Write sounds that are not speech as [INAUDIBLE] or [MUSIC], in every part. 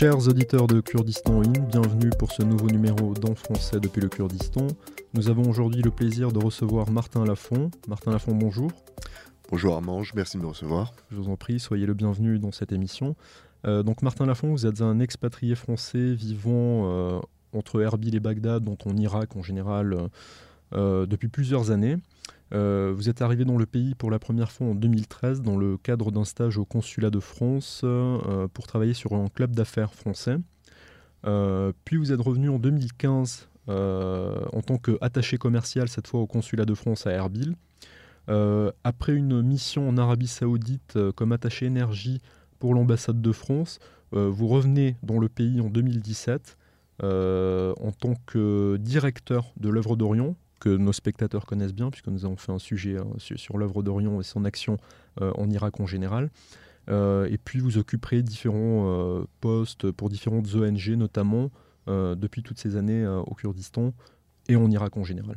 Chers auditeurs de Kurdistan In, bienvenue pour ce nouveau numéro d'En français depuis le Kurdistan. Nous avons aujourd'hui le plaisir de recevoir Martin Lafont. Martin Lafont, bonjour. Bonjour Armange, merci de me recevoir. Je vous en prie, soyez le bienvenu dans cette émission. Euh, donc Martin Lafont, vous êtes un expatrié français vivant euh, entre Erbil et Bagdad, donc en Irak en général, euh, depuis plusieurs années. Vous êtes arrivé dans le pays pour la première fois en 2013 dans le cadre d'un stage au consulat de France pour travailler sur un club d'affaires français. puis vous êtes revenu en 2015 en tant qu'attaché commercial, cette fois au consulat de France à Erbil. Euh, après une mission en Arabie Saoudite euh, comme attaché énergie pour l'ambassade de France, euh, vous revenez dans le pays en 2017 en tant que directeur de l'œuvre d'Orient, que nos spectateurs connaissent bien, puisque nous avons fait un sujet sur, l'œuvre d'Orient et son action en Irak en général. et puis vous occuperez différents postes pour différentes ONG, notamment depuis toutes ces années au Kurdistan et en Irak en général.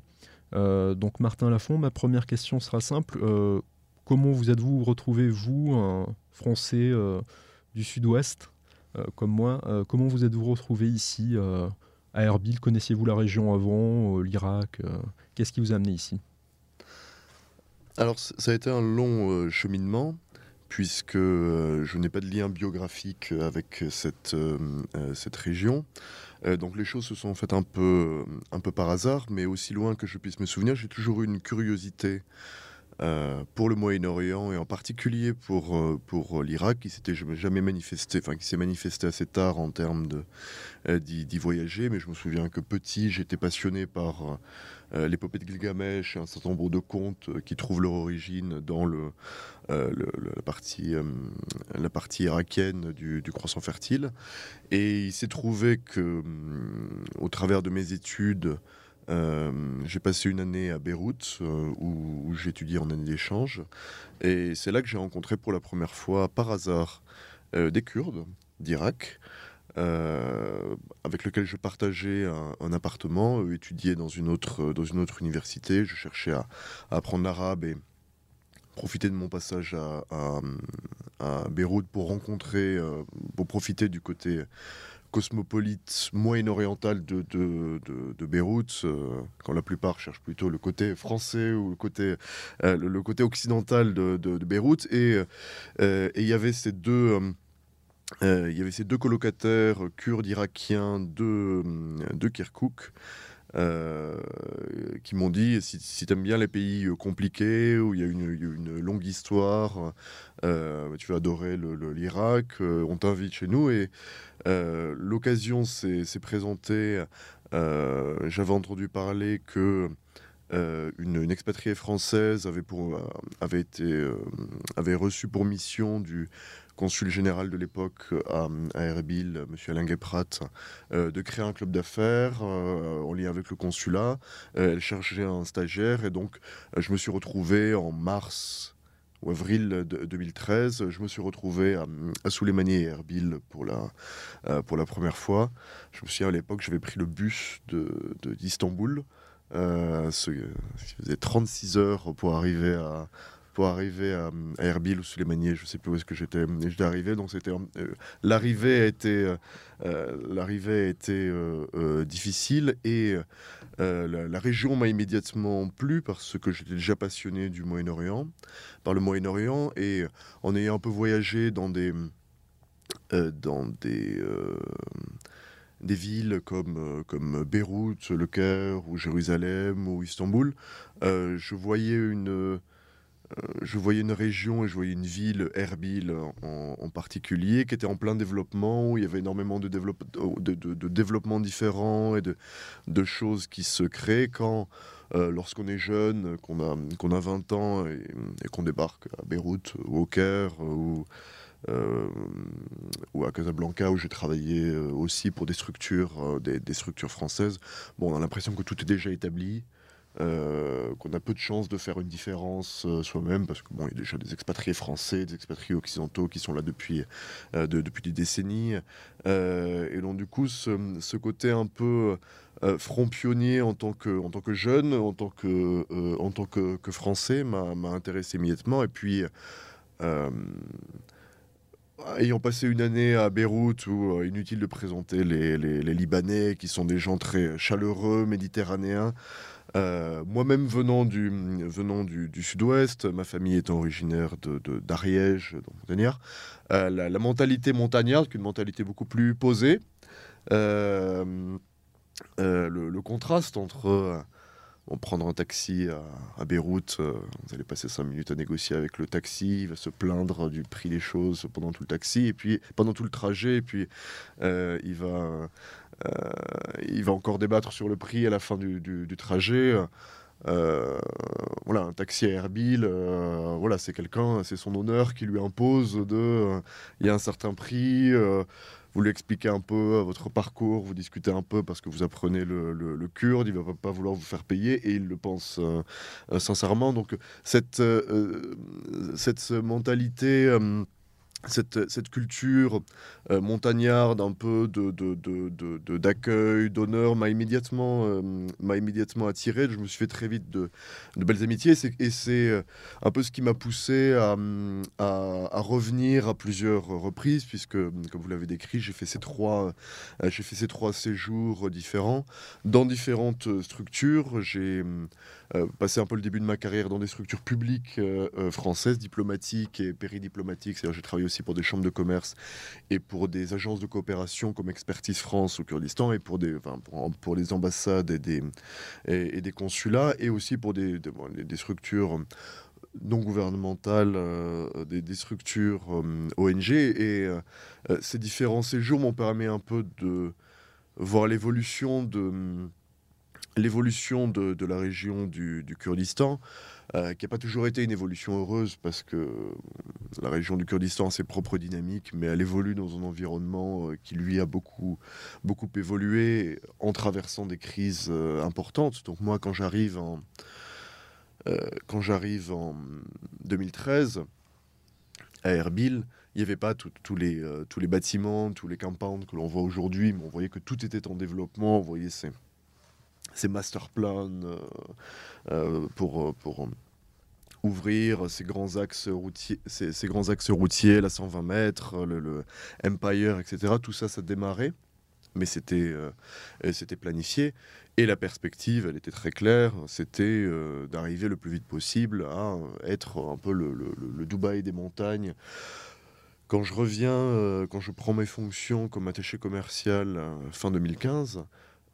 Euh, donc Martin Lafont, ma première question sera simple. Euh, comment vous êtes-vous retrouvé, vous, un Français euh, du Sud-Ouest, comme moi, comment vous êtes-vous retrouvé ici à Erbil Connaissiez-vous la région avant, l'Irak Qu'est-ce qui vous a amené ici? Alors ça a été un long cheminement puisque je n'ai pas de lien biographique avec cette, région. Euh, donc les choses se sont faites un peu, un peu par hasard, mais aussi loin que je puisse me souvenir, j'ai toujours eu une curiosité euh, pour le Moyen-Orient et en particulier pour, euh, pour l'Irak qui s'était jamais manifesté, enfin qui s'est manifesté assez tard en termes de d'y voyager. Mais je me souviens que petit, j'étais passionné par l'épopée de Gilgamesh et un certain nombre de contes qui trouvent leur origine dans le, la partie la partie irakienne du, du croissant fertile. Et il s'est trouvé que au travers de mes études euh, j'ai passé une année à Beyrouth euh, où, étudié en année d'échange. Et c'est là que j'ai rencontré pour la première fois, par hasard, euh, des Kurdes d'Irak. avec lesquels je partageais un, appartement, eux dans une autre, université. Je cherchais à, apprendre l'arabe et profiter de mon passage à Beyrouth pour rencontrer, pour profiter du côté cosmopolite moyen-orientale de, de, de, Beyrouth, euh, quand la plupart cherchent plutôt le côté français ou le côté, euh, le, côté occidental de, Beyrouth. Euh, et il y avait ces deux... il y avait ces deux colocataires kurdes irakiens de, de Kirkuk qui m'ont dit si, si tu aimes bien les pays compliqués où il y a une, une longue histoire, tu vas adorer l'Irak, on t'invite chez nous. Euh, l'occasion s'est présentée. Euh, j'avais entendu parler que euh, une, expatriée française avait, été, avait reçu pour mission du consul général de l'époque à, Erbil, M. Alain Guéprat, de créer un club d'affaires en lien avec le consulat. elle cherchait un stagiaire et donc je me suis retrouvé en mars avril 2013, je me suis retrouvé à, à et Erbil pour la, euh, pour la première fois. Je me souviens à l'époque, j'avais pris le bus d'Istanbul. De, euh, ce, faisait 36 heures pour arriver à, pour arriver à, Erbil ou Souleymanie, je sais plus où est-ce que j'étais. J'étais arrivé, donc c'était euh, l'arrivée a été euh, l'arrivée a été difficile et la, région m'a immédiatement plu parce que j'étais déjà passionné du Moyen-Orient, par le Moyen-Orient et en ayant un peu voyagé dans des euh, dans des, euh, des villes comme, euh, comme Beyrouth, Le Caire, ou Jérusalem, ou Istanbul, je voyais une je voyais une région et je voyais une ville, Erbil en, particulier, qui était en plein développement, où il y avait énormément de, développe, de, développements différents et de, choses qui se créent quand, lorsqu'on est jeune, qu'on a, qu'on a 20 ans et, qu'on débarque à Beyrouth ou au Caire ou euh, à Casablanca où j'ai travaillé euh, aussi pour des structures, euh, des, structures françaises. Bon, on a l'impression que tout est déjà établi. Qu'on a peu de chances de faire une différence soi-même parce que bon, il y a déjà des expatriés français, des expatriés occidentaux qui sont là depuis depuis des décennies. et donc du coup, ce, côté un peu front pionnier en tant que en tant que jeune, en tant que en tant que, français, m'a intéressé immédiatement. Et puis ayant passé une année à Beyrouth, où inutile de présenter les, Libanais, qui sont des gens très chaleureux, méditerranéens, moi-même venant du, venant du, sud-ouest, ma famille est originaire d'Ariège, Montagnard, la, la, mentalité montagnarde, une mentalité beaucoup plus posée, le, le, contraste entre prendre un taxi à, Beyrouth, euh, vous allez passer cinq minutes à négocier avec le taxi, il va se plaindre du prix des choses pendant tout le taxi, et puis pendant tout le trajet, et puis euh, il, va, euh, il va encore débattre sur le prix à la fin du, trajet. voilà, un taxi à Erbil, voilà, c'est quelqu'un, c'est son honneur qui lui impose de, il y a un certain prix vous lui expliquez un peu euh, votre parcours, vous discutez un peu parce que vous apprenez le, kurde, il ne va pas vouloir vous faire payer et il le pense euh, euh, sincèrement. Donc cette, cette mentalité cette, culture euh, montagnarde, un peu d'accueil, de, d'honneur, m'a immédiatement, euh, m'a immédiatement attiré. Je me suis fait très vite de, belles amitiés. Et c'est euh, un peu ce qui m'a poussé à, revenir à plusieurs reprises, puisque, comme vous l'avez décrit, j'ai fait, ces trois, j'ai fait ces trois séjours différents dans différentes structures. J'ai euh, passé un peu le début de ma carrière dans des structures publiques euh, euh, françaises, diplomatiques et péridiplomatiques. C'est-à-dire, j'ai travaillé aussi pour des chambres de commerce et pour des agences de coopération comme Expertise France au Kurdistan et pour, des, pour, les ambassades et des, et, des consulats et aussi pour des, des, structures non gouvernementales, des, structures ONG. Et ces différents séjours m'ont permis un peu de voir l'évolution de l'évolution de, la région du, Kurdistan, euh, qui n'a pas toujours été une évolution heureuse parce que la région du Kurdistan a ses propres dynamiques, mais elle évolue dans un environnement euh, qui lui a beaucoup, beaucoup évolué en traversant des crises euh, importantes. Donc moi, quand j'arrive en, en 2013 à Erbil, il n'y avait pas tous les, tous les bâtiments, tous les compounds que l'on voit aujourd'hui, mais on voyait que tout était en développement, ces master plans euh, euh, pour, euh, pour ouvrir ces grands axes routiers, ces, grands axes routiers, la 120 mètres, le, Empire, etc. Tout ça, ça démarrait, mais c'était c'était planifié. Et la perspective, elle était très claire, c'était d'arriver le plus vite possible à être un peu le, le Dubaï des montagnes. Quand je reviens, quand je prends mes fonctions comme attaché commercial fin 2015,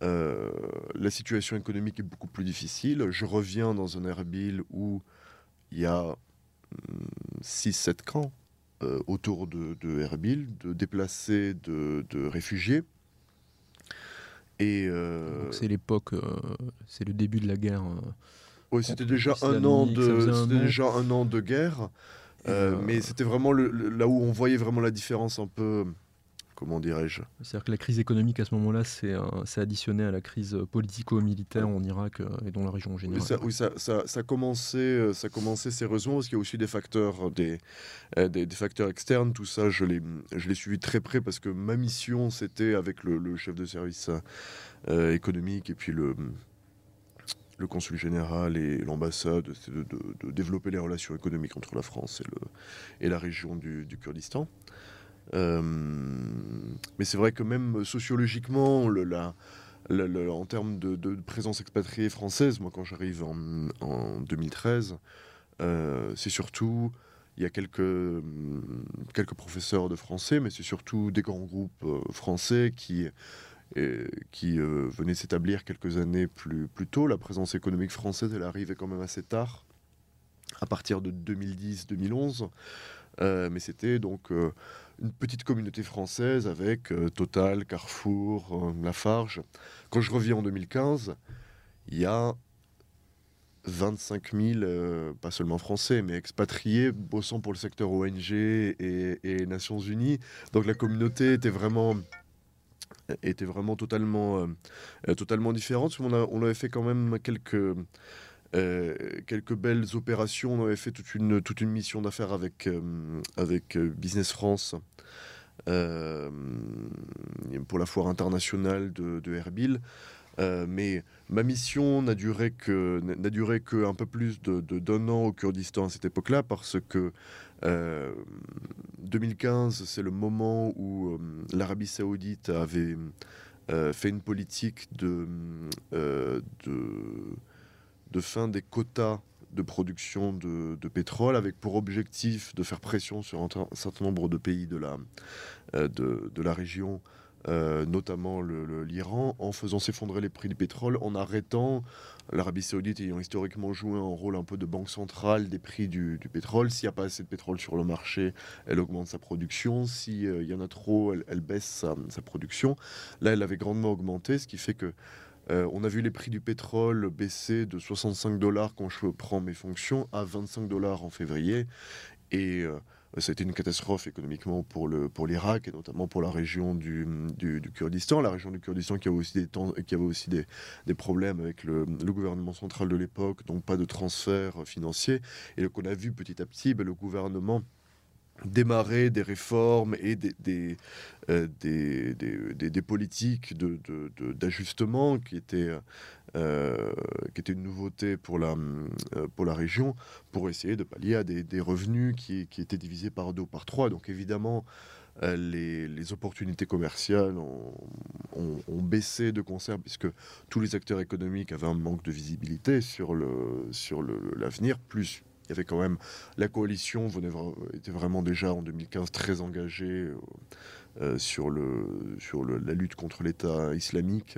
euh, la situation économique est beaucoup plus difficile. Je reviens dans un Erbil où il y a 6-7 hmm, camps euh, autour de, Erbil, de déplacés, de, réfugiés. Et euh, c'est l'époque, c'est le début de la guerre. oui, c'était déjà un an de, déjà un an de guerre, mais c'était vraiment là où on voyait vraiment la différence un peu comment dirais-je C'est-à-dire que la crise économique à ce moment-là, c'est additionné à la crise politico-militaire en Irak euh, et dans la région en général. Oui, ça, ça, ça, commençait, euh, ça commençait sérieusement parce qu'il y a aussi des facteurs, des, euh, des, facteurs externes. Tout ça, je l'ai suivi très près parce que ma mission, c'était avec le, chef de service économique et puis le le consul général et l'ambassade, de, de, développer les relations économiques entre la France et, le, et la région du, du Kurdistan. Euh, mais c'est vrai que même sociologiquement, en termes de, présence expatriée française, moi quand j'arrive en, 2013, euh, c'est surtout, il y a quelques, quelques professeurs de français, mais c'est surtout des grands groupes euh, français qui, qui venaient s'établir quelques années plus, plus tôt. La présence économique française, elle arrivait quand même assez tard, à partir de 2010-2011. mais c'était donc une petite communauté française avec euh, Total, Carrefour, euh, Lafarge. Quand je reviens en 2015, il y a 25 000, euh, pas seulement français, mais expatriés bossant pour le secteur ONG et, Nations Unies. Donc la communauté était vraiment était vraiment totalement, totalement différente. On, on avait fait quand même quelques, euh, quelques belles opérations. On avait fait toute une, toute une mission d'affaires avec, euh, avec euh, Business France pour la foire internationale de, de Erbil. mais ma mission n'a duré que n'a duré que un peu plus de d'un an au Kurdistan à cette époque-là parce que 2015 c'est le moment où l'Arabie Saoudite avait fait une politique de, de de fin des quotas de production de, pétrole avec pour objectif de faire pression sur un, certain nombre de pays de la, euh, de, la région, euh, notamment l'Iran, en faisant s'effondrer les prix du pétrole, en arrêtant l'Arabie saoudite ayant historiquement joué un rôle un peu de banque centrale des prix du, pétrole. S'il n'y a pas assez de pétrole sur le marché, elle augmente sa production. S'il euh, y en a trop, elle, baisse sa, production. Là, elle avait grandement augmenté, ce qui fait que euh, on a vu les prix du pétrole baisser de 65 dollars quand je prends mes fonctions à 25 dollars en février. Et euh, ça a été une catastrophe économiquement pour le pour l'Irak et notamment pour la région du, Kurdistan, la région du Kurdistan qui avait aussi des qui avait aussi des, problèmes avec le, gouvernement central de l'époque, donc pas de transfert financier. Et donc on a vu petit à petit ben, le gouvernement démarrer des réformes et des, des, euh, des, des, politiques d'ajustement de, de, qui, étaient, euh, qui étaient une nouveauté pour la, euh, pour la région, pour essayer de pallier à des, revenus qui, qui, étaient divisés par deux ou par trois. Donc évidemment, les, les, opportunités commerciales ont, ont, baissé de concert puisque tous les acteurs économiques avaient un manque de visibilité sur l'avenir, le, sur le, plus il y avait quand même la coalition venait, était vraiment déjà en 2015 très engagée euh, euh, sur, le, sur la lutte contre l'État islamique,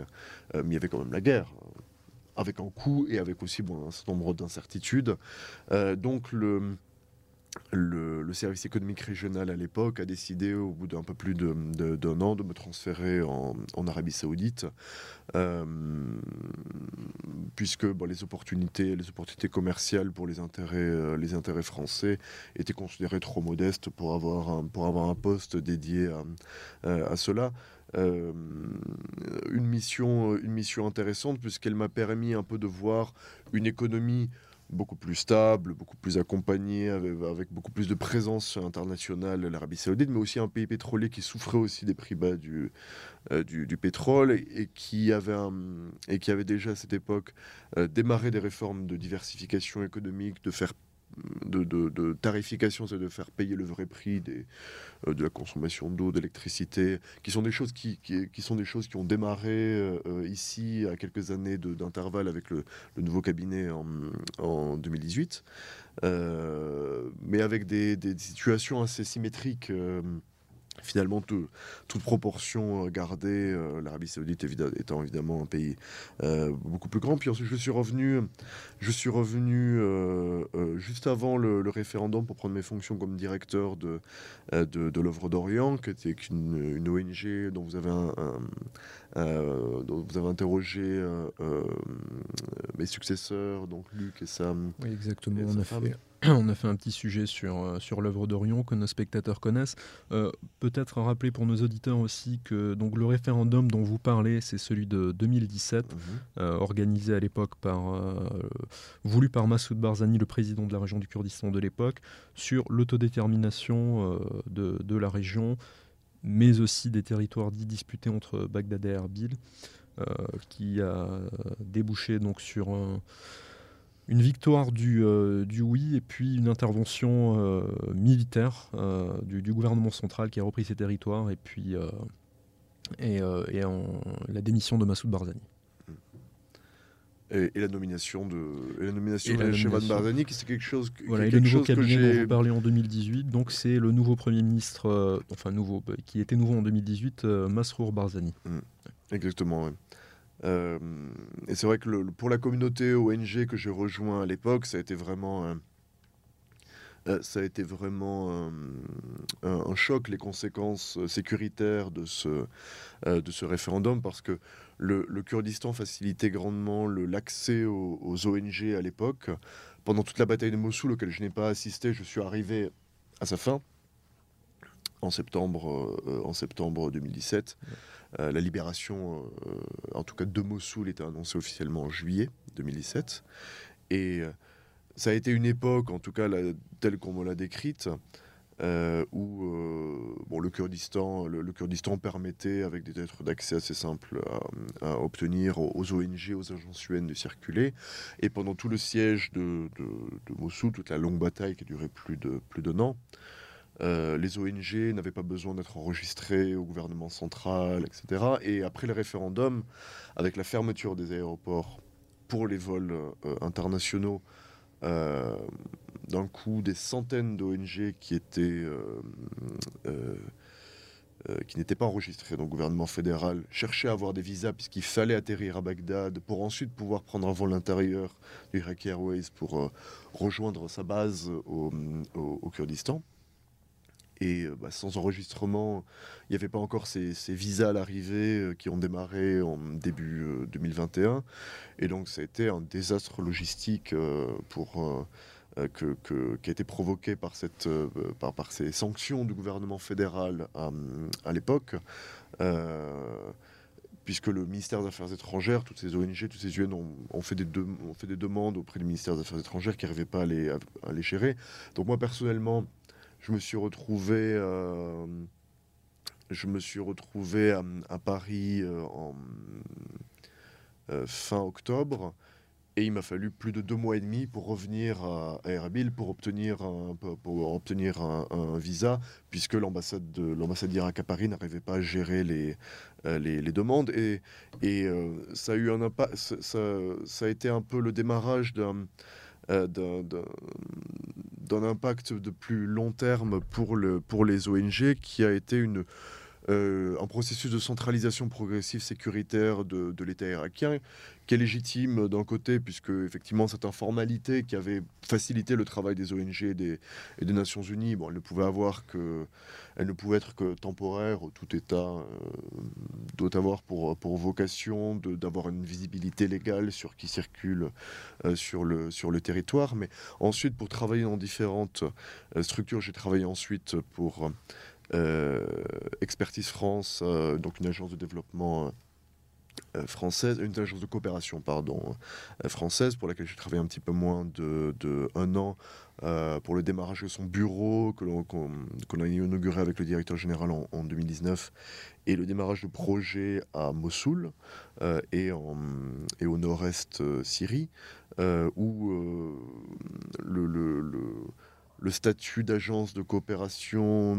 euh, mais il y avait quand même la guerre avec un coût et avec aussi bon, un certain nombre d'incertitudes. donc le, le, service économique régional à l'époque a décidé, au bout d'un peu plus d'un de, an, de me transférer en, Arabie Saoudite, euh, puisque les, opportunités, les opportunités commerciales pour les intérêts, euh, les intérêts français étaient considérées trop modestes pour avoir un, pour avoir un poste dédié à, euh, cela. une, mission, une mission intéressante, puisqu'elle m'a permis un peu de voir une économie beaucoup plus stable, beaucoup plus accompagné, avec, beaucoup plus de présence internationale, l'Arabie saoudite, mais aussi un pays pétrolier qui souffrait aussi des prix bas du, euh, pétrole et, qui avait et qui avait déjà à cette époque euh, démarré des réformes de diversification économique, de faire de, tarification, c'est de faire payer le vrai prix des, euh, de la consommation d'eau, d'électricité, qui sont des choses qui, qui, sont des choses qui ont démarré euh, euh, ici à quelques années d'intervalle avec le, nouveau cabinet en, en 2018, mais avec des, des, situations assez symétriques finalement toute proportion euh, gardée, euh, l'Arabie Saoudite étant évidemment un pays euh, beaucoup plus grand. Puis ensuite, je suis revenu, je suis revenu juste avant le, référendum pour prendre mes fonctions comme directeur de, de, l'œuvre d'Orient, qui était une, une, ONG dont vous avez un, dont vous avez interrogé mes successeurs, donc Luc et Sam. Oui, exactement. on a fait [CLEARS THROAT] on a fait un petit sujet sur, euh, sur l'œuvre d'Orion que nos spectateurs connaissent. Euh, peut-être rappeler pour nos auditeurs aussi que donc, le référendum dont vous parlez, c'est celui de 2017, mhm. euh, organisé à l'époque par, voulu par Massoud Barzani, le président de la région du Kurdistan de l'époque, sur l'autodétermination de, de, la région, mais aussi des territoires dits disputés entre Bagdad et Erbil, qui a débouché donc sur un une victoire du, euh, du, oui et puis une intervention euh, militaire euh, du, gouvernement central qui a repris ses territoires et puis et, et la démission de Massoud Barzani. Et, la nomination de et la nomination de Barzani, c'est quelque chose. Voilà, et le nouveau cabinet dont vous parlez en 2018, donc c'est le nouveau premier ministre, enfin nouveau, qui était nouveau en 2018, Masrour Barzani. Mmh. Exactement. Ouais. Euh, et c'est vrai que pour la communauté ONG que j'ai rejoint à l'époque, ça a été vraiment, euh, euh, ça a été vraiment un, choc, les conséquences sécuritaires de ce, référendum, parce que le, Kurdistan facilitait grandement l'accès aux, ONG à l'époque. Pendant toute la bataille de Mossoul, auquel je n'ai pas assisté, je suis arrivé à sa fin en septembre, en septembre 2017. Euh, la libération, euh, en tout cas de Mossoul, était annoncée officiellement en juillet 2017. Et euh, ça a été une époque, en tout cas telle qu'on me l'a décrite, euh, où le, Kurdistan, le, Kurdistan permettait, avec des lettres d'accès assez simples, à, obtenir aux ONG, aux agences UN de circuler. Et pendant tout le siège de, Mossoul, toute la longue bataille qui a duré plus de plus d'un an, les ONG n'avaient pas besoin d'être enregistrées au gouvernement central, etc. Et après le référendum, avec la fermeture des aéroports pour les vols internationaux, euh, d'un coup des centaines d'ONG qui étaient euh, euh, qui n'étaient pas enregistrés dans le gouvernement fédéral, cherchaient à avoir des visas puisqu'il fallait atterrir à Bagdad pour ensuite pouvoir prendre un vol intérieur du Iraqi Airways pour rejoindre sa base au Kurdistan. Et euh, bah, sans enregistrement, il n'y avait pas encore ces, visas à l'arrivée euh, qui ont démarré en début 2021. Euh, et donc ça a été un désastre logistique pour, que, qui a été provoqué par, cette, par, ces sanctions du gouvernement fédéral à, l'époque. puisque le ministère des Affaires étrangères, toutes ces ONG, toutes ces UN ont, fait, des ont fait des demandes auprès du ministère des Affaires étrangères qui n'arrivaient pas les, à les gérer. Donc moi personnellement, je me suis retrouvé, euh, je me suis retrouvé à, Paris euh, en euh, fin octobre. Et il m'a fallu plus de deux mois et demi pour revenir à, Erbil pour obtenir un, pour obtenir un, visa, puisque l'ambassade de l'ambassade d'Irak à Paris n'arrivait pas à gérer les, les, demandes. Et, et ça a eu un impact, ça, ça, a été un peu le démarrage d'un d'un impact de plus long terme pour, le, pour les ONG qui a été une, euh, un processus de centralisation progressive sécuritaire de, l'État irakien, qui est légitime d'un côté, puisque effectivement cette informalité qui avait facilité le travail des ONG et des, Nations Unies, bon, elle ne pouvait avoir que, elle ne pouvait être que temporaire. Tout État euh, doit avoir pour, vocation d'avoir une visibilité légale sur qui circule euh, sur, le, territoire. Mais ensuite, pour travailler dans différentes structures, j'ai travaillé ensuite pour euh, Expertise France, euh, donc une agence de développement euh, française, une agence de coopération pardon, française pour laquelle j'ai travaillé un petit peu moins de, un an pour le démarrage de son bureau que qu'on a inauguré avec le directeur général en, 2019 et le démarrage de projet à Mossoul et, au nord-est Syrie où le le statut d'agence de coopération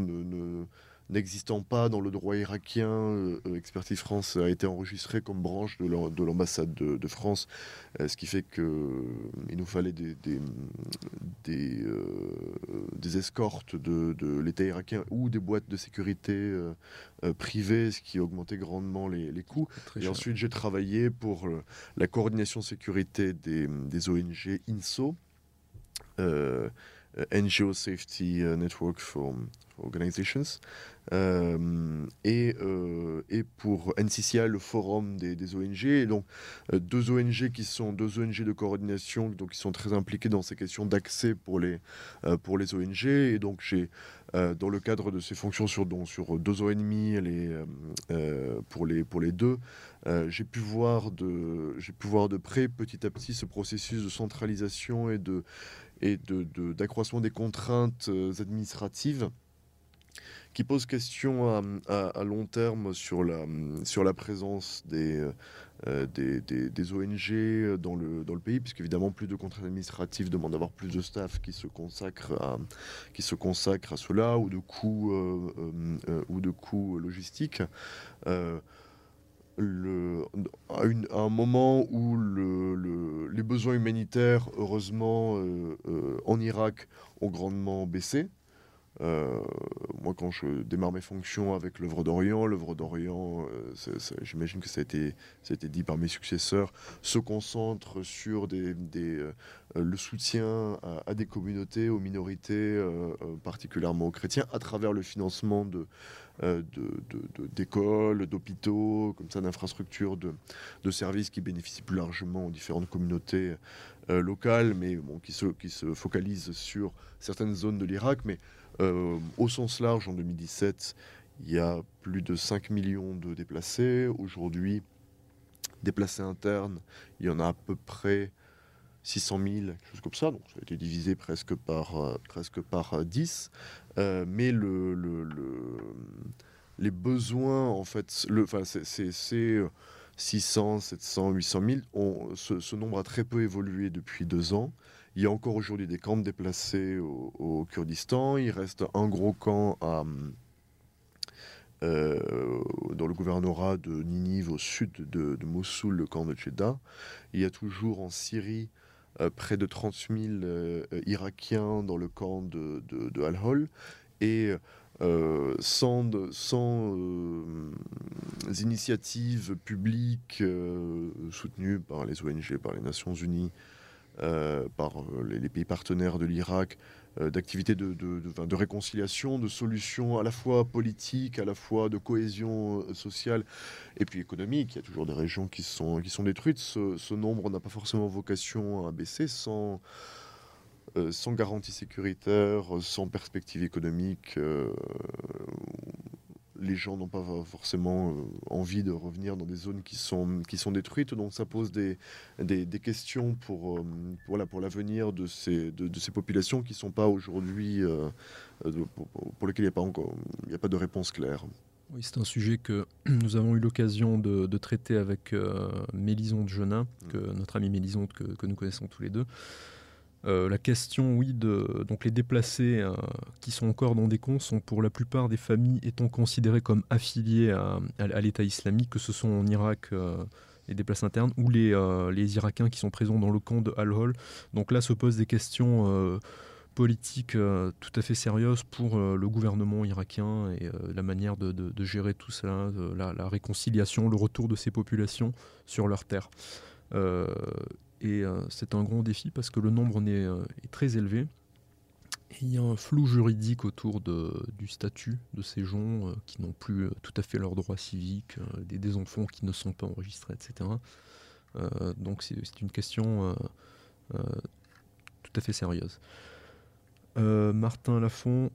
n'existant pas dans le droit irakien, euh, Expertise France a été enregistré comme branche de l'ambassade de, France, euh, ce qui fait qu'il euh, nous fallait des, des, escortes de, l'État irakien ou des boîtes de sécurité privées, ce qui augmentait grandement les, coûts. Et ensuite, j'ai travaillé pour la coordination sécurité des, des ONG INSO. Euh, NGO Safety euh, Network for, Organizations, euh, et, et, pour NCCI, le forum des, ONG. Donc, deux ONG qui sont deux ONG de coordination, donc qui sont très impliquées dans ces questions d'accès pour les, pour les ONG. Et donc, j'ai, dans le cadre de ces fonctions sur, donc, sur deux ans et demi les, pour, les, pour les deux, j'ai pu, de, pu voir de près petit à petit ce processus de centralisation et de, et d'accroissement de, des contraintes euh, administratives qui pose question à, long terme sur la, sur la présence des, euh, des, ONG dans le, dans le pays, puisque évidemment plus de contraintes administratives demandent d'avoir plus de staff qui se consacre à, qui se à cela, ou de coûts, euh, ou de coûts logistiques à, un moment où le, les besoins humanitaires, heureusement, euh, euh, en Irak ont grandement baissé. Euh, moi, quand je démarre mes fonctions avec l'œuvre d'Orient, l'œuvre d'Orient, j'imagine que ça a, été, dit par mes successeurs, se concentre sur le soutien à, des communautés, aux minorités, particulièrement aux chrétiens, à travers le financement de, d'écoles, d'hôpitaux, comme ça, d'infrastructures, de, de, services qui bénéficient plus largement aux différentes communautés euh, locales, mais qui, se, qui se focalisent sur certaines zones de l'Irak. Mais euh, au sens large, en 2017, il y a plus de 5 millions de déplacés. Aujourd'hui, déplacés internes, il y en a à peu près 600 000, quelque chose comme ça. Donc ça a été divisé presque par, presque par 10. Mais le, les besoins, en fait, c'est 600, 700, 800 000. ce, nombre a très peu évolué depuis deux ans. Il y a encore aujourd'hui des camps déplacés au, Kurdistan. Il reste un gros camp euh, dans le gouvernorat de Ninive au sud de, Mossoul, le camp de Jeddah. Il y a toujours en Syrie euh, près de 30 000 euh, Irakiens dans le camp de, Al-Hol. Et sans, sans initiatives publiques soutenues par les ONG, par les Nations Unies, euh, par euh, les, pays partenaires de l'Irak, euh, d'activités de, de, réconciliation, de solutions à la fois politiques, à la fois de cohésion sociale et puis économique. Il y a toujours des régions qui sont, qui sont détruites. Ce, nombre n'a pas forcément vocation à baisser sans, sans garantie sécuritaire, sans perspective économique les gens n'ont pas forcément euh, envie de revenir dans des zones qui sont, qui sont détruites. Donc ça pose des, des, questions pour, euh, voilà, pour l'avenir de ces, de, ces populations qui ne sont pas aujourd'hui, euh, pour, lesquelles il n'y a, pas encore, il a pas de réponse claire. Oui, c'est un sujet que [CLEARS THROAT] nous avons eu l'occasion de, traiter avec Mélisande Genin, que, mm. notre ami Mélisande que, que nous connaissons tous les deux. Euh, la question, oui, de donc les déplacés euh, qui sont encore dans des camps sont pour la plupart des familles étant considérées comme affiliées à, l'État islamique, que ce soit en Irak, euh, les déplacés internes, ou les, Irakiens qui sont présents dans le camp de Al-Hol. Donc là se posent des questions politiques tout à fait sérieuses pour le gouvernement irakien et la manière de, gérer tout cela, la, la, réconciliation, le retour de ces populations sur leur terre. Et euh, c'est un grand défi parce que le nombre euh, est, très élevé. il y a un flou juridique autour du statut de ces gens euh, qui n'ont plus tout à fait leurs droits civiques, des, enfants qui ne sont pas enregistrés, etc. donc c'est une question tout à fait sérieuse. Martin Lafont,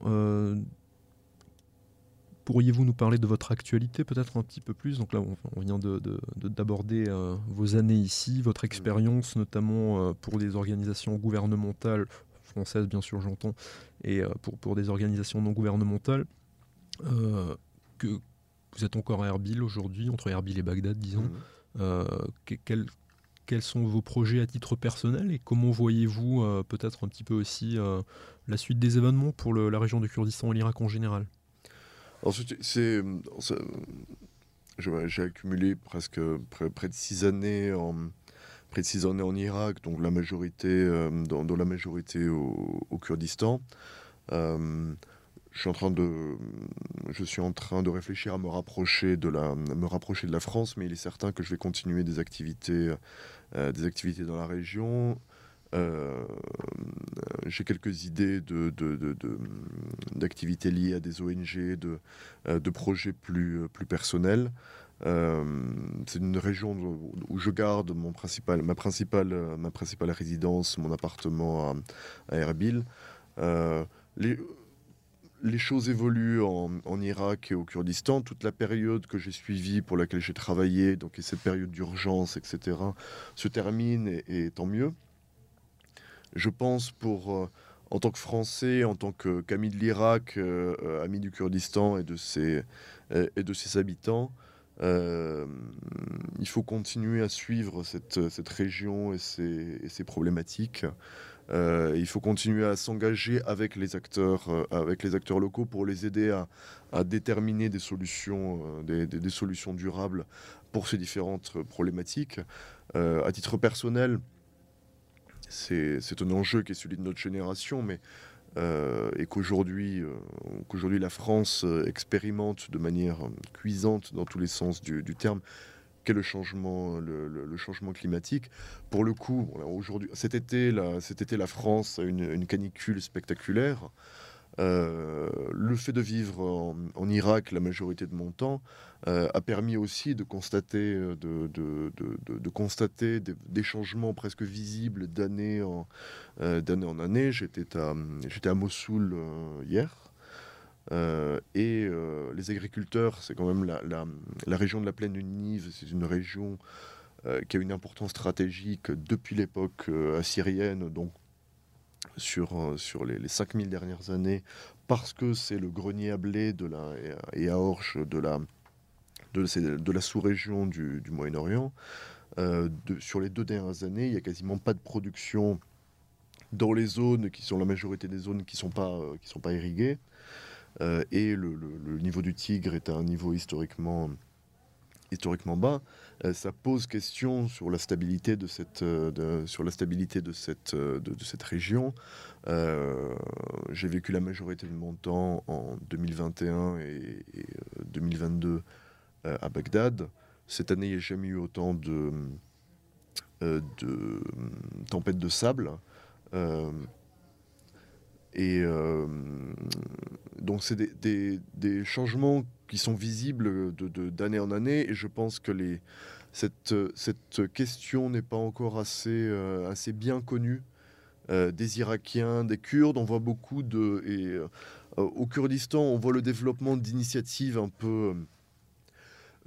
Pourriez-vous nous parler de votre actualité peut-être un petit peu plus? Donc là, on, vient d'aborder de, euh, vos années ici, votre expérience notamment euh, pour des organisations gouvernementales, françaises bien sûr j'entends, et euh, pour, pour des organisations non gouvernementales. que vous êtes encore à Erbil aujourd'hui, entre Erbil et Bagdad, disons. Mmh. quels sont vos projets à titre personnel et comment voyez-vous peut-être un petit peu aussi la suite des événements pour la région du Kurdistan et l'Irak en général? Ensuite, c'est, j'ai accumulé presque près, de six années en près de six années en Irak, donc la majorité euh, dans, la majorité au, Kurdistan. Euh, je suis en train de, je suis en train de réfléchir à me rapprocher de la, me rapprocher de la France, mais il est certain que je vais continuer des activités, euh, des activités dans la région. Euh, j'ai quelques idées d'activités liées à des ONG, de, euh, de projets plus, plus personnels. Euh, c'est une région où je garde mon principal, ma, principale, résidence, mon appartement à, Erbil. les, choses évoluent en, en, Irak et au Kurdistan. Toute la période que j'ai suivie, pour laquelle j'ai travaillé, donc et cette période d'urgence, etc., se termine et tant mieux je pense, pour, euh, en tant que Français, en tant qu'ami de l'Irak, euh, euh, ami du Kurdistan et de ses, et de ses habitants, il faut continuer à suivre cette, cette région et ses, et problématiques. il faut continuer à s'engager avec les acteurs, avec les acteurs locaux pour les aider à, à déterminer des solutions, des, des, solutions durables pour ces différentes problématiques. à titre personnel, c'est un enjeu qui est celui de notre génération, mais euh, et qu'aujourd'hui euh, qu'aujourd'hui la France euh, expérimente de manière cuisante dans tous les sens du, terme qu'est le changement, le, changement climatique. Pour le coup, aujourd'hui, cet été, la, cet été, la France a une canicule spectaculaire. Euh, le fait de vivre en, Irak la majorité de mon temps euh, a permis aussi de constater, euh, de, constater des, changements presque visibles d'année en, d'année en année. J'étais à, j'étais à Mossoul hier. et les agriculteurs, c'est quand même la, la, région de la plaine du Nive, c'est une région qui a une importance stratégique depuis l'époque assyrienne, donc sur, sur les, les 5000 dernières années parce que c'est le grenier à blé de la, et à orge de la, de, la sous-région du, Moyen-Orient. sur les deux dernières années, il n'y a quasiment pas de production dans les zones qui sont la majorité des zones qui ne sont, pas, qui sont pas irriguées. et le, le, niveau du Tigre est à un niveau historiquement historiquement bas, euh, ça pose question sur la stabilité de cette, euh, sur la stabilité de cette, euh, de, cette région. J'ai vécu la majorité de mon temps en 2021 et, 2022 à Bagdad. Cette année, il n'y a jamais eu autant de, de tempêtes de sable. Et donc, c'est des, changements qui sont visibles d'année en année. Et je pense que cette, cette question n'est pas encore assez, euh, assez bien connue euh, des Irakiens, des Kurdes. On voit beaucoup de... Et, euh, au Kurdistan, on voit le développement d'initiatives un peu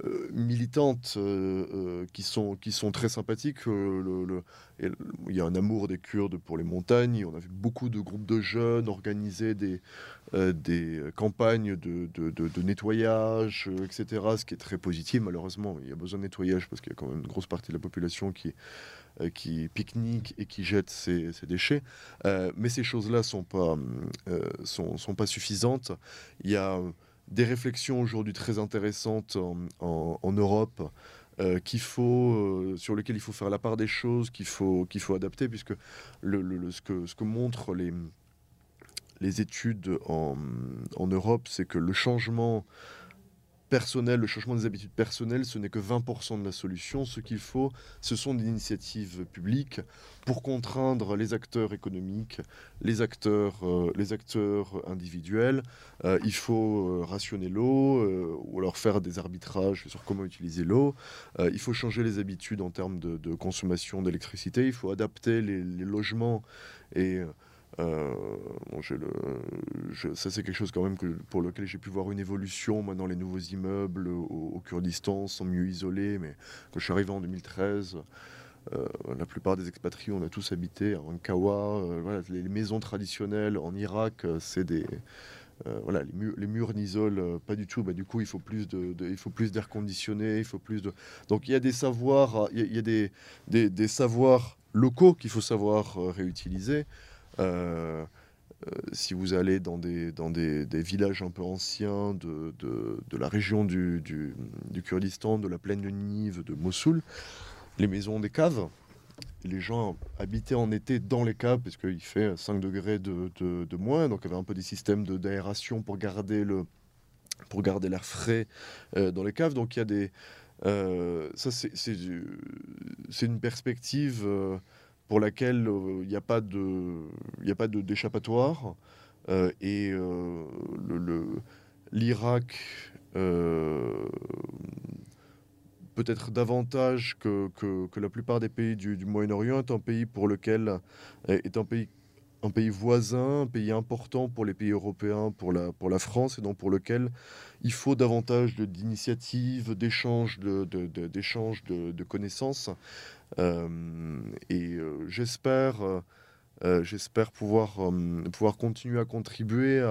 euh, militantes euh, euh, qui, sont, qui sont très sympathiques. Il y a un amour des Kurdes pour les montagnes. On a vu beaucoup de groupes de jeunes organiser des, des campagnes de, de, nettoyage, etc. Ce qui est très positif. Malheureusement, il y a besoin de nettoyage parce qu'il y a quand même une grosse partie de la population qui, qui pique-nique et qui jette ses, déchets. mais ces choses-là sont, sont, sont, pas suffisantes. Il y a des réflexions aujourd'hui très intéressantes en, Europe. Euh, qu'il faut, euh, sur lesquelles il faut faire la part des choses, qu'il faut, qu'il faut adapter, puisque le, ce, que, ce que montrent les, les études en, en Europe, c'est que le changement personnel, le changement des habitudes personnelles, ce n'est que 20% de la solution. Ce qu'il faut, ce sont des initiatives publiques pour contraindre les acteurs économiques, les acteurs, euh, les acteurs individuels. Euh, il faut euh, rationner l'eau ou alors faire des arbitrages sur comment utiliser l'eau. il faut changer les habitudes en termes de, consommation d'électricité. Il faut adapter les, les logements et euh, ça, c'est quelque chose quand même pour lequel j'ai pu voir une évolution. Maintenant, les nouveaux immeubles au, Kurdistan sont mieux isolés. Mais quand je suis arrivé en 2013, euh, la plupart des expatriés, on a tous habité en Kawa. Euh, les, maisons traditionnelles en Irak, c'est des. voilà, les, murs, les n'isolent pas du tout. Bah, du coup, il faut plus il faut plus d'air conditionné, il faut plus. Donc, il y a des savoirs, il y a, des, des, savoirs locaux qu'il faut savoir réutiliser. Euh, euh, si vous allez dans des, villages un peu anciens de, la région du, Kurdistan, de la plaine de Ninive, de Mossoul, les maisons ont des caves. Les gens habitaient en été dans les caves parce qu'il fait 5 degrés de, moins. Donc il y avait un peu des systèmes d'aération pour garder le pour garder l'air frais euh, dans les caves. Donc il y a des... ça, c'est une perspective pour laquelle euh, il n'y a pas d'échappatoire euh, et euh, l'Irak peut-être davantage que, que, la plupart des pays du, Moyen-Orient est un pays pour lequel est un pays un pays voisin, un pays important pour les pays européens, pour la, pour la France, et donc pour lequel il faut davantage d'initiatives, d'échanges de, de, connaissances. Euh, et euh, j'espère... Euh, j'espère pouvoir, pouvoir continuer à contribuer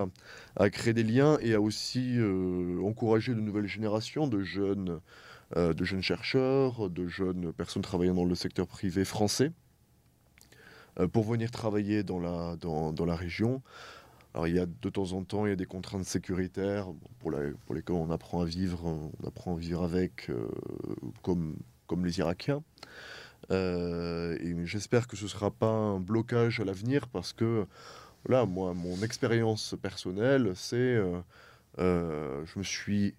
à, créer des liens et à aussi encourager de nouvelles générations de jeunes, de jeunes chercheurs, de jeunes personnes travaillant dans le secteur privé français pour venir travailler dans la, dans, dans, la région. Alors il y a de temps en temps il y a des contraintes sécuritaires pour, la, pour lesquelles on apprend à vivre, on apprend à vivre avec, comme, comme les Irakiens. Euh, et j'espère que ce ne sera pas un blocage à l'avenir parce que, là, moi, mon expérience personnelle, c'est. Euh, euh, je me suis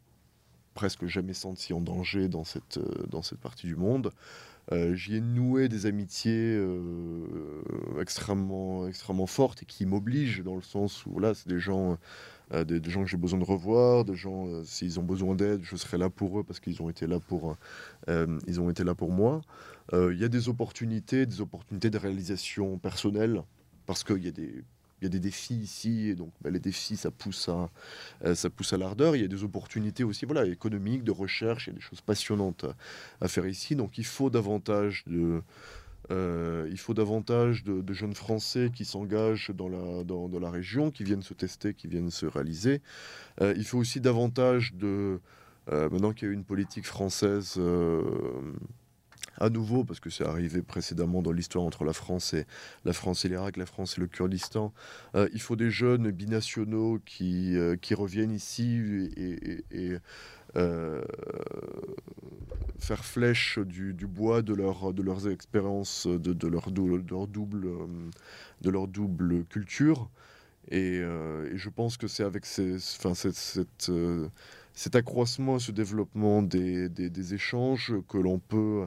presque jamais senti en danger dans cette, dans cette partie du monde. J'y ai noué des amitiés extrêmement, extrêmement fortes et qui m'obligent dans le sens où là, c'est des gens, des, des, gens que j'ai besoin de revoir, des gens, s'ils ont besoin d'aide, je serai là pour eux parce qu'ils ont été là pour, ils ont été là pour moi. Euh, il y a des opportunités, des opportunités de réalisation personnelle, parce qu'il y a des il y a des défis ici, et donc bah, les défis, ça pousse à, euh, ça pousse à l'ardeur. Il y a des opportunités aussi voilà, économiques, de recherche, il y a des choses passionnantes à, faire ici. Donc il faut davantage de, il faut davantage de, jeunes Français qui s'engagent dans la, dans, la région, qui viennent se tester, qui viennent se réaliser. il faut aussi davantage de... maintenant qu'il y a une politique française à nouveau, parce que c'est arrivé précédemment dans l'histoire entre la France et la France et l'Irak, la France et le Kurdistan. Euh, il faut des jeunes binationaux qui, euh, qui reviennent ici et, euh, faire flèche du, bois de, leur, de leurs expériences, de, leur, double, de leur double culture. Et, je pense que c'est avec ces, enfin, cette, cet accroissement, ce développement des, des, échanges que l'on peut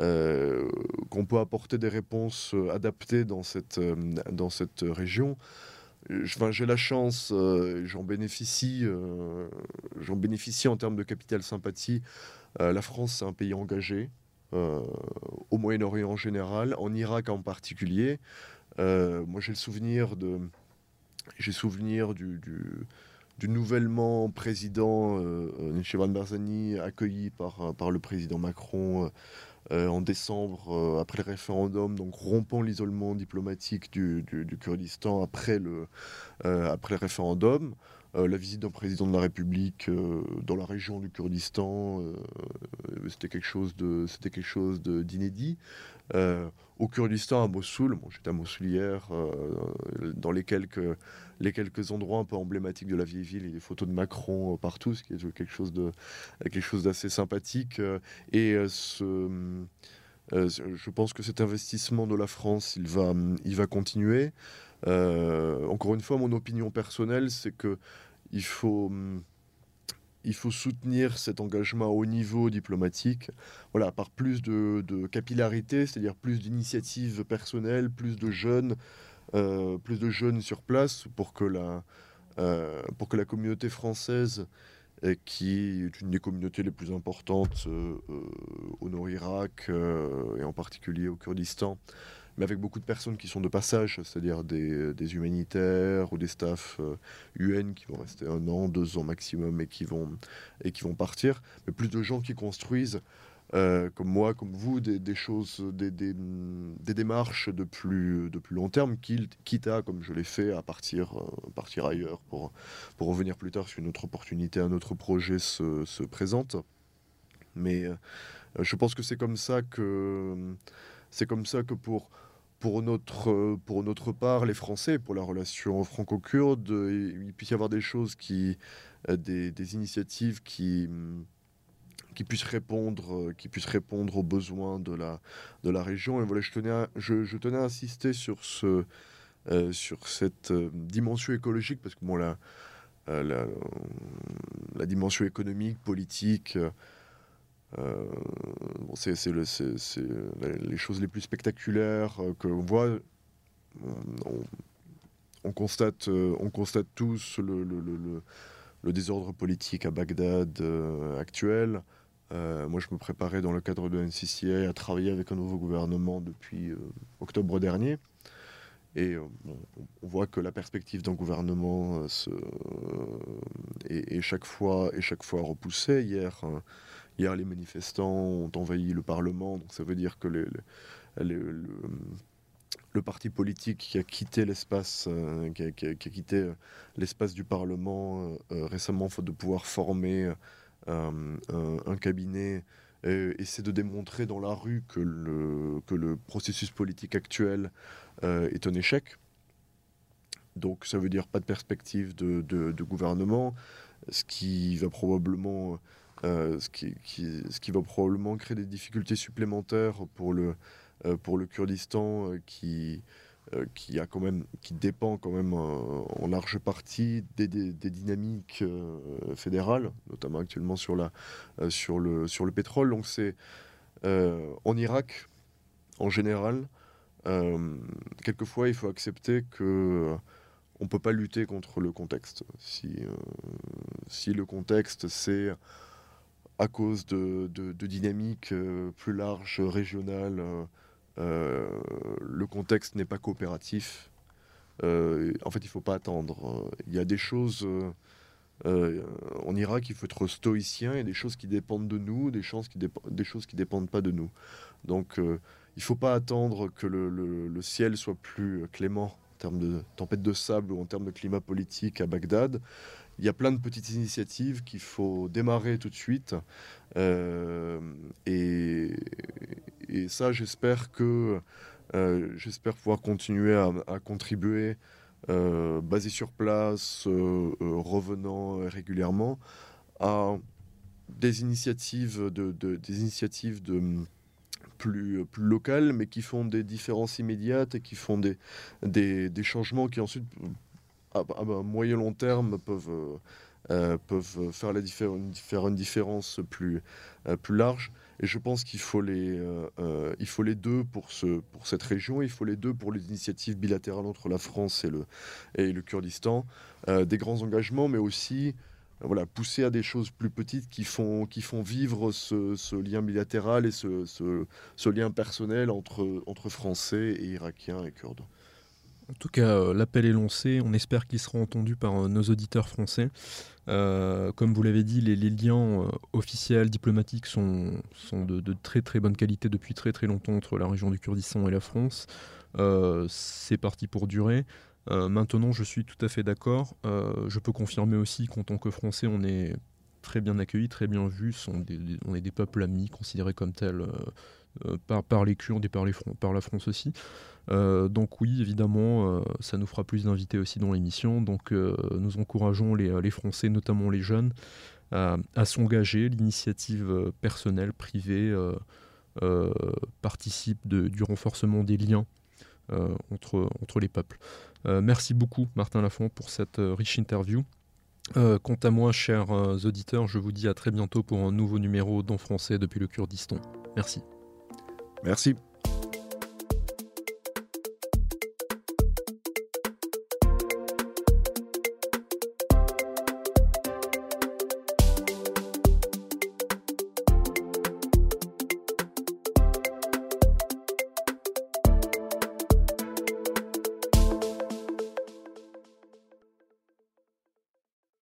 euh, qu'on peut apporter des réponses euh, adaptées dans cette, euh, dans cette région. J'ai la chance, j'en bénéficie, j'en bénéficie en termes de capital sympathie. La France, c'est un pays engagé, au Moyen-Orient en général, en Irak en particulier. moi, j'ai le souvenir de, j'ai souvenir du, du, nouvellement président euh, Barzani accueilli par, par le président Macron euh, en décembre, euh, après le référendum, donc rompant l'isolement diplomatique du, Kurdistan après le, euh, après le référendum. La visite d'un président de la République dans la région du Kurdistan, c'était quelque chose de, c'était quelque chose d'inédit. au Kurdistan, à Mossoul, j'étais à Mossoul hier, dans les quelques les quelques endroits un peu emblématiques de la vieille ville. Il y a des photos de Macron euh, partout, ce qui est quelque chose de quelque chose d'assez sympathique. Euh, et euh, je pense que cet investissement de la France, il va, il va continuer. encore une fois, mon opinion personnelle, c'est que il faut il faut soutenir cet engagement au niveau diplomatique, voilà, par plus de, de capillarité, c'est-à-dire plus d'initiatives personnelles, plus de jeunes, euh, plus de jeunes sur place pour que la, euh, pour que la communauté française, euh, qui est une des communautés les plus importantes au Nord-Irak et en particulier au Kurdistan, mais avec beaucoup de personnes qui sont de passage, c'est-à-dire des, des, humanitaires ou des staffs UN qui vont rester un an, deux ans maximum et qui vont, et qui vont partir, mais plus de gens qui construisent euh, comme moi, comme vous, des, choses, des, démarches de plus, de plus long terme, quitte à, comme je l'ai fait, à partir, euh, partir ailleurs pour, pour revenir plus tard si une autre opportunité, un autre projet se, se présente. Mais euh, je pense que c'est comme ça que c'est comme ça que pour pour notre, pour notre part, les Français, pour la relation franco-kurde, il puisse y avoir des choses qui, des, des initiatives qui, qui puisse répondre, euh, puisse répondre aux besoins de la, de la région. Et voilà, je tenais à, je, tenais à insister sur, ce, euh, sur cette euh, dimension écologique, parce que bon, la, la, dimension économique, politique, bon, c'est les choses les plus spectaculaires que l'on voit. On, constate, on constate tous le, le, le, le désordre politique à Bagdad actuel. Euh, moi, je me préparais dans le cadre de NCCA à travailler avec un nouveau gouvernement depuis euh, octobre dernier. Et euh, on voit que la perspective d'un gouvernement est, chaque fois, repoussée. Hier, hein, hier, les manifestants ont envahi le Parlement, donc ça veut dire que le, le, parti politique qui a quitté l'espace, qui, a quitté l'espace du Parlement récemment, faute de pouvoir former un, cabinet essaie de démontrer dans la rue que le, que le processus politique actuel euh, est un échec. Donc ça veut dire pas de perspective de, de, gouvernement, ce qui va probablement euh, ce, qui, ce qui va probablement créer des difficultés supplémentaires pour le, euh, pour le Kurdistan qui, euh, qui, a quand même, qui dépend quand même euh, en large partie des, dynamiques euh, fédérales, notamment actuellement sur, la, sur, le, sur le pétrole. Donc c'est en Irak, en général, quelquefois il faut accepter que on ne peut pas lutter contre le contexte. Si, si le contexte, c'est à cause de, de, dynamiques plus larges, régionales, le contexte n'est pas coopératif. Euh, en fait, il ne faut pas attendre. Il y a des choses, en Irak, il faut être stoïcien. Il y a des choses qui dépendent de nous, des choses qui, des choses qui dépendent pas de nous. Donc, il ne faut pas attendre que le, le, ciel soit plus clément en termes de tempête de sable ou en termes de climat politique à Bagdad. Il y a plein de petites initiatives qu'il faut démarrer tout de suite. et, et, ça, j'espère que euh, j'espère pouvoir continuer à, contribuer, euh, basé sur place, euh, revenant régulièrement, à des initiatives de, des initiatives de plus, plus locales, mais qui font des différences immédiates et qui font des, des, des changements qui ensuite, à, moyen long terme, peuvent, peuvent faire, une différence plus, plus large. Et je pense qu'il faut, les, euh, euh, faut les deux pour, ce, pour cette région, il faut les deux pour les initiatives bilatérales entre la France et le, et le Kurdistan. Euh, des grands engagements, mais aussi voilà, pousser à des choses plus petites qui font, qui font vivre ce, ce lien bilatéral et ce, ce, ce, lien personnel entre, entre Français et Irakiens et Kurdes. En tout cas, l'appel est lancé. On espère qu'il sera entendu par nos auditeurs français. Euh, comme vous l'avez dit, les, liens euh, officiels, diplomatiques sont, de, très très bonne qualité depuis très très longtemps entre la région du Kurdistan et la France. Euh, c'est parti pour durer. maintenant, je suis tout à fait d'accord. je peux confirmer aussi qu'en tant que Français, on est très bien accueillis, très bien vus. on est des peuples amis, considérés comme tels par, par, les Kurdes et par, la France aussi. Euh, donc oui, évidemment, euh, ça nous fera plus d'invités aussi dans l'émission. Donc euh, nous encourageons les, Français, notamment les jeunes, à, s'engager. L'initiative personnelle, privée, participe du renforcement des liens entre, entre les peuples. merci beaucoup, Martin Lafont, pour cette riche interview. quant à moi, chers auditeurs, je vous dis à très bientôt pour un nouveau numéro d'En français depuis le Kurdistan. Merci. Merci.